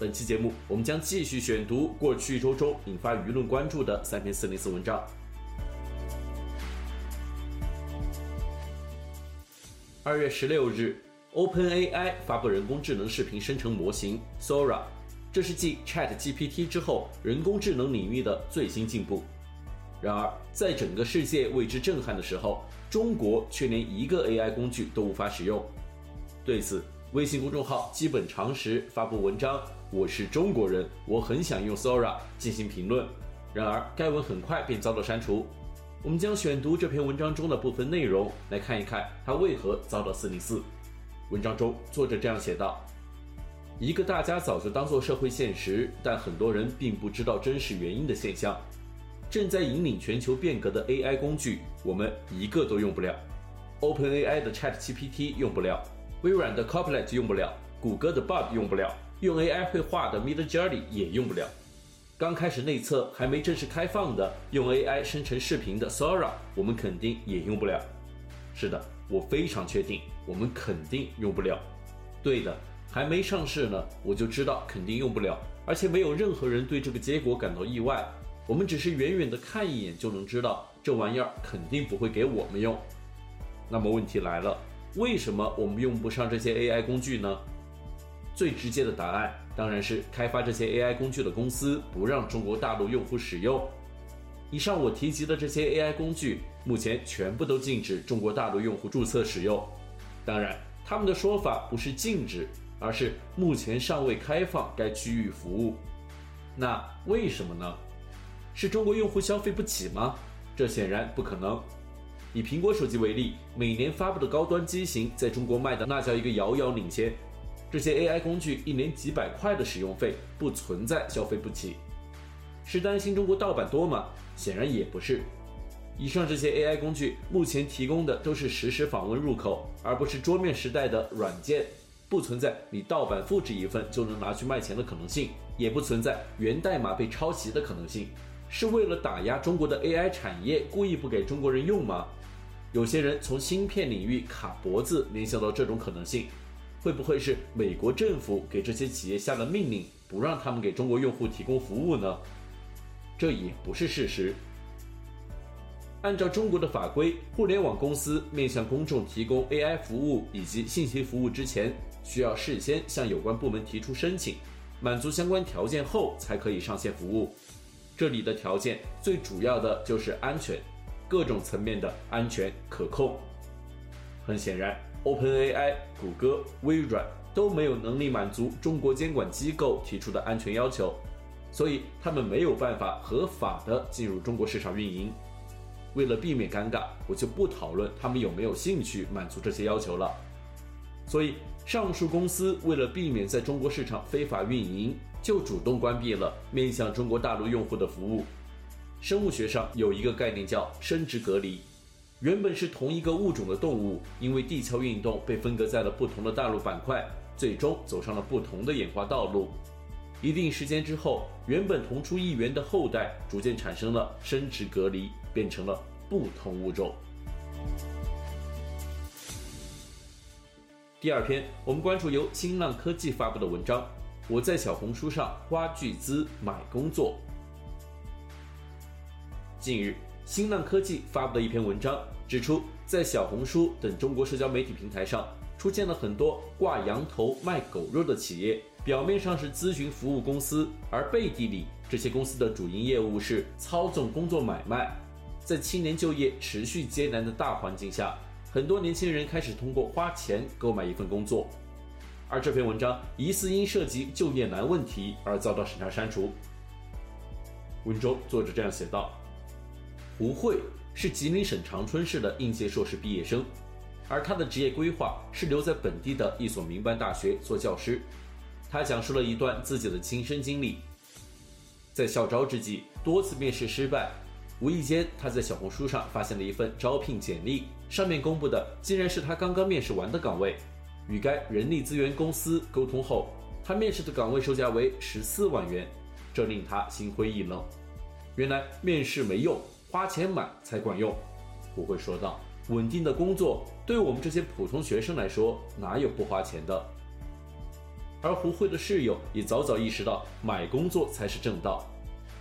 本期节目，我们将继续选读过去一周中引发舆论关注的三篇四零四文章。二月十六日，OpenAI 发布人工智能视频生成模型 Sora，这是继 ChatGPT 之后人工智能领域的最新进步。然而，在整个世界为之震撼的时候，中国却连一个 AI 工具都无法使用。对此，微信公众号基本常识发布文章：“我是中国人，我很想用 Sora 进行评论。”然而，该文很快便遭到删除。我们将选读这篇文章中的部分内容，来看一看它为何遭到四零四。文章中，作者这样写道：“一个大家早就当作社会现实，但很多人并不知道真实原因的现象。”正在引领全球变革的 AI 工具，我们一个都用不了。OpenAI 的 ChatGPT 用不了，微软的 Copilot 用不了，谷歌的 Bard 用不了，用 AI 绘画的 Midjourney 也用不了。刚开始内测还没正式开放的用 AI 生成视频的 Sora，我们肯定也用不了。是的，我非常确定，我们肯定用不了。对的，还没上市呢，我就知道肯定用不了，而且没有任何人对这个结果感到意外。我们只是远远的看一眼就能知道，这玩意儿肯定不会给我们用。那么问题来了，为什么我们用不上这些 AI 工具呢？最直接的答案当然是开发这些 AI 工具的公司不让中国大陆用户使用。以上我提及的这些 AI 工具，目前全部都禁止中国大陆用户注册使用。当然，他们的说法不是禁止，而是目前尚未开放该区域服务。那为什么呢？是中国用户消费不起吗？这显然不可能。以苹果手机为例，每年发布的高端机型在中国卖的那叫一个遥遥领先。这些 AI 工具一年几百块的使用费，不存在消费不起。是担心中国盗版多吗？显然也不是。以上这些 AI 工具目前提供的都是实时访问入口，而不是桌面时代的软件。不存在你盗版复制一份就能拿去卖钱的可能性，也不存在源代码被抄袭的可能性。是为了打压中国的 AI 产业，故意不给中国人用吗？有些人从芯片领域卡脖子联想到这种可能性，会不会是美国政府给这些企业下了命令，不让他们给中国用户提供服务呢？这也不是事实。按照中国的法规，互联网公司面向公众提供 AI 服务以及信息服务之前，需要事先向有关部门提出申请，满足相关条件后才可以上线服务。这里的条件最主要的就是安全，各种层面的安全可控。很显然，OpenAI、谷歌、微软都没有能力满足中国监管机构提出的安全要求，所以他们没有办法合法的进入中国市场运营。为了避免尴尬，我就不讨论他们有没有兴趣满足这些要求了。所以，上述公司为了避免在中国市场非法运营，就主动关闭了面向中国大陆用户的服务。生物学上有一个概念叫生殖隔离。原本是同一个物种的动物，因为地壳运动被分隔在了不同的大陆板块，最终走上了不同的演化道路。一定时间之后，原本同出一源的后代逐渐产生了生殖隔离，变成了不同物种。第二篇，我们关注由新浪科技发布的文章。我在小红书上花巨资买工作。近日，新浪科技发布的一篇文章指出，在小红书等中国社交媒体平台上，出现了很多挂羊头卖狗肉的企业，表面上是咨询服务公司，而背地里，这些公司的主营业务是操纵工作买卖。在青年就业持续艰难的大环境下，很多年轻人开始通过花钱购买一份工作，而这篇文章疑似因涉及就业难问题而遭到审查删除。文中作者这样写道：“胡慧是吉林省长春市的应届硕士毕业生，而他的职业规划是留在本地的一所民办大学做教师。他讲述了一段自己的亲身经历。在校招之际，多次面试失败，无意间他在小红书上发现了一份招聘简历，上面公布的竟然是他刚刚面试完的岗位。与该人力资源公司沟通后，他面试的岗位售价为十四万元，这令他心灰意冷。原来面试没用，花钱买才管用。胡慧说道：“稳定的工作对我们这些普通学生来说，哪有不花钱的？”而胡慧的室友也早早意识到，买工作才是正道。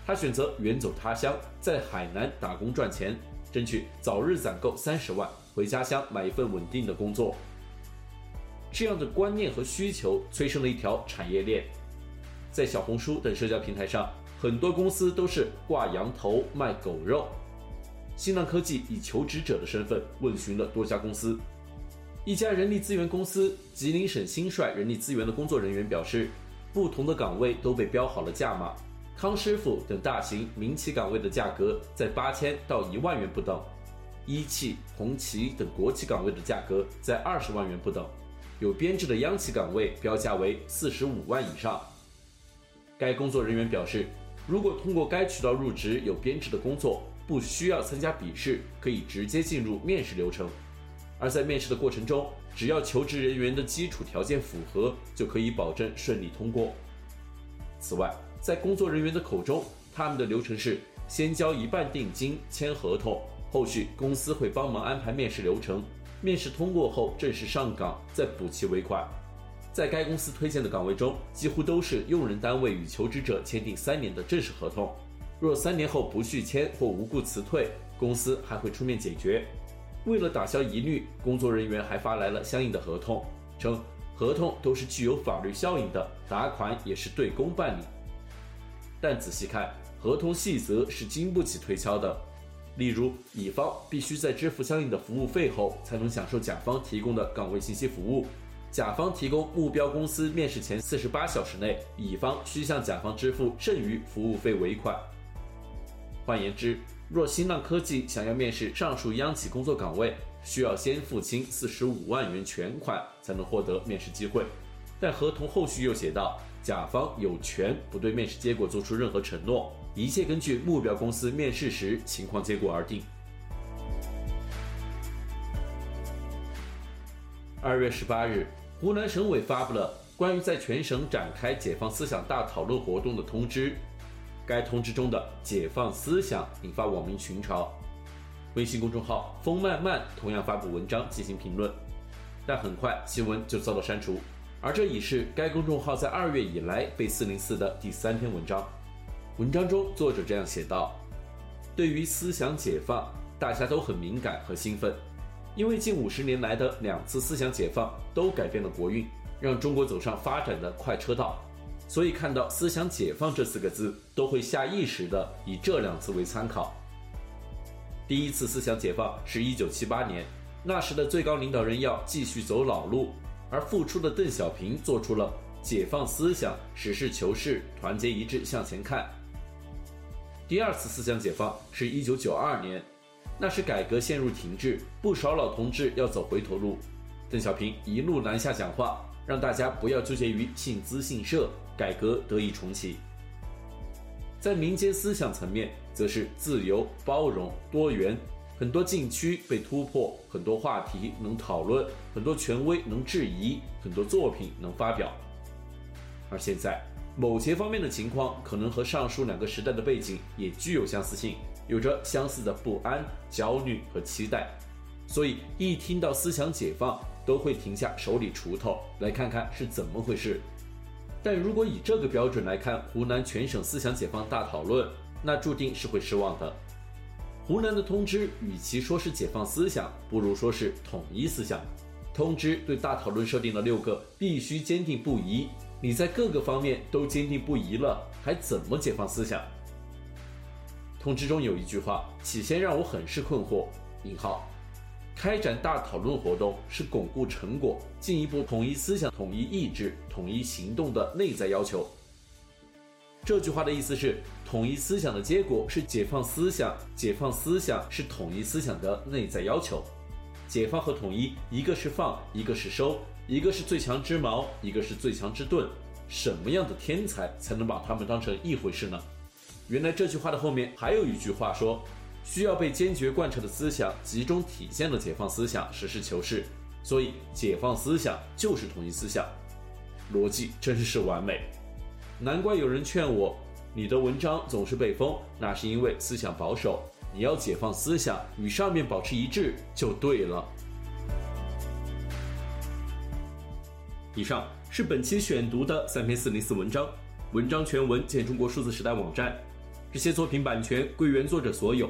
他选择远走他乡，在海南打工赚钱，争取早日攒够三十万，回家乡买一份稳定的工作。这样的观念和需求催生了一条产业链。在小红书等社交平台上，很多公司都是挂羊头卖狗肉。新浪科技以求职者的身份问询了多家公司。一家人力资源公司吉林省新帅人力资源的工作人员表示，不同的岗位都被标好了价码，康师傅等大型民企岗位的价格在八千到一万元不等，一汽、红旗等国企岗位的价格在二十万元不等，有编制的央企岗位标价为四十五万以上。该工作人员表示，如果通过该渠道入职有编制的工作，不需要参加笔试，可以直接进入面试流程。而在面试的过程中，只要求职人员的基础条件符合，就可以保证顺利通过。此外，在工作人员的口中，他们的流程是先交一半定金签合同，后续公司会帮忙安排面试流程，面试通过后正式上岗，再补齐尾款。在该公司推荐的岗位中，几乎都是用人单位与求职者签订三年的正式合同，若三年后不续签或无故辞退，公司还会出面解决。为了打消疑虑，工作人员还发来了相应的合同，称合同都是具有法律效应的，打款也是对公办理。但仔细看，合同细则是经不起推敲的。例如，乙方必须在支付相应的服务费后，才能享受甲方提供的岗位信息服务；甲方提供目标公司面试前四十八小时内，乙方需向甲方支付剩余服务费尾款。换言之，若新浪科技想要面试上述央企工作岗位，需要先付清四十五万元全款，才能获得面试机会。但合同后续又写道，甲方有权不对面试结果做出任何承诺，一切根据目标公司面试时情况结果而定。二月十八日，湖南省委发布了关于在全省展开解放思想大讨论活动的通知。该通知中的“解放思想”引发网民群嘲，微信公众号“风漫漫”同样发布文章进行评论，但很快新闻就遭到删除，而这已是该公众号在二月以来被四零四的第三篇文章。文章中作者这样写道：“对于思想解放，大家都很敏感和兴奋，因为近五十年来的两次思想解放都改变了国运，让中国走上发展的快车道。”所以看到“思想解放”这四个字，都会下意识地以这两次为参考。第一次思想解放是一九七八年，那时的最高领导人要继续走老路，而复出的邓小平做出了解放思想、实事求是、团结一致向前看。第二次思想解放是一九九二年，那时改革陷入停滞，不少老同志要走回头路，邓小平一路南下讲话，让大家不要纠结于信资信社。改革得以重启，在民间思想层面，则是自由、包容、多元，很多禁区被突破，很多话题能讨论，很多权威能质疑，很多作品能发表。而现在，某些方面的情况可能和上述两个时代的背景也具有相似性，有着相似的不安、焦虑和期待，所以一听到思想解放，都会停下手里锄头，来看看是怎么回事。但如果以这个标准来看湖南全省思想解放大讨论，那注定是会失望的。湖南的通知与其说是解放思想，不如说是统一思想。通知对大讨论设定了六个必须坚定不移，你在各个方面都坚定不移了，还怎么解放思想？通知中有一句话，起先让我很是困惑。引号。开展大讨论活动是巩固成果、进一步统一思想、统一意志、统一行动的内在要求。这句话的意思是，统一思想的结果是解放思想，解放思想是统一思想的内在要求。解放和统一，一个是放，一个是收；一个是最强之矛，一个是最强之盾。什么样的天才才能把他们当成一回事呢？原来这句话的后面还有一句话说，需要被坚决贯彻的思想集中体现了解放思想，实事求是。所以，解放思想就是统一思想，逻辑真是完美。难怪有人劝我，你的文章总是被封，那是因为思想保守。你要解放思想，与上面保持一致就对了。以上是本期选读的三篇四零四文章，文章全文见中国数字时代网站。这些作品版权归原作者所有，